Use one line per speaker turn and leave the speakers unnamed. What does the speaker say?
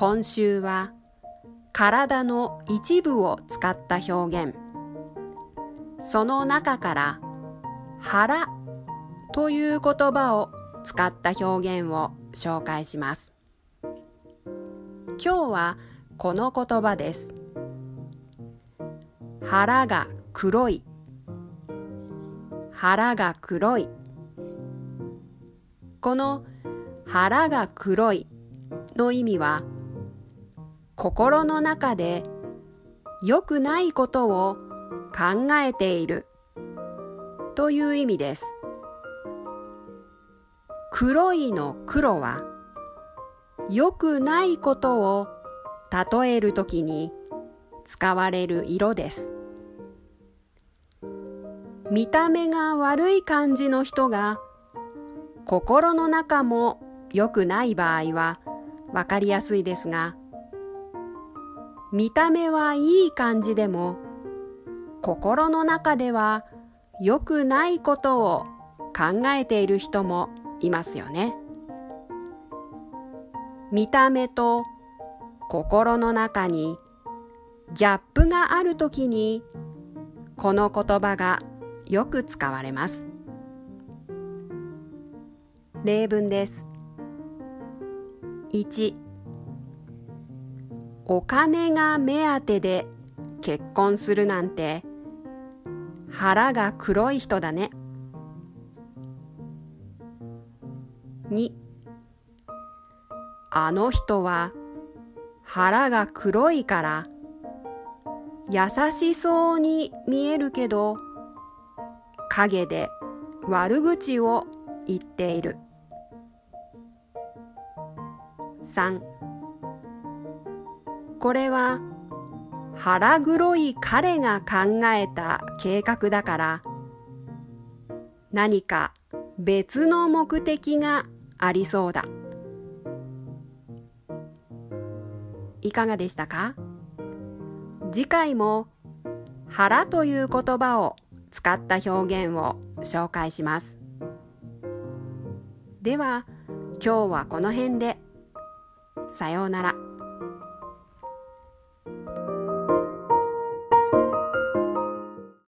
今週は体の一部を使った表現。その中から腹という言葉を使った表現を紹介します。今日はこの言葉です。腹が黒い。腹が黒い。この腹が黒いの意味は心の中で良くないことを考えているという意味です。黒いの黒は良くないことを例えるときに使われる色です。見た目が悪い感じの人が心の中も良くない場合はわかりやすいですが見た目はいい感じでも心の中では良くないことを考えている人もいますよね。見た目と心の中にギャップがあるときにこの言葉がよく使われます。例文です。1お金が目当てで結婚するなんて腹が黒い人だね。2あの人は腹が黒いから優しそうに見えるけど影で悪口を言っている。3これは腹黒い彼が考えた計画だから。何か別の目的がありそうだ。いかがでしたか？次回も腹という言葉を使った表現を紹介します。では今日はこの辺で。さようなら。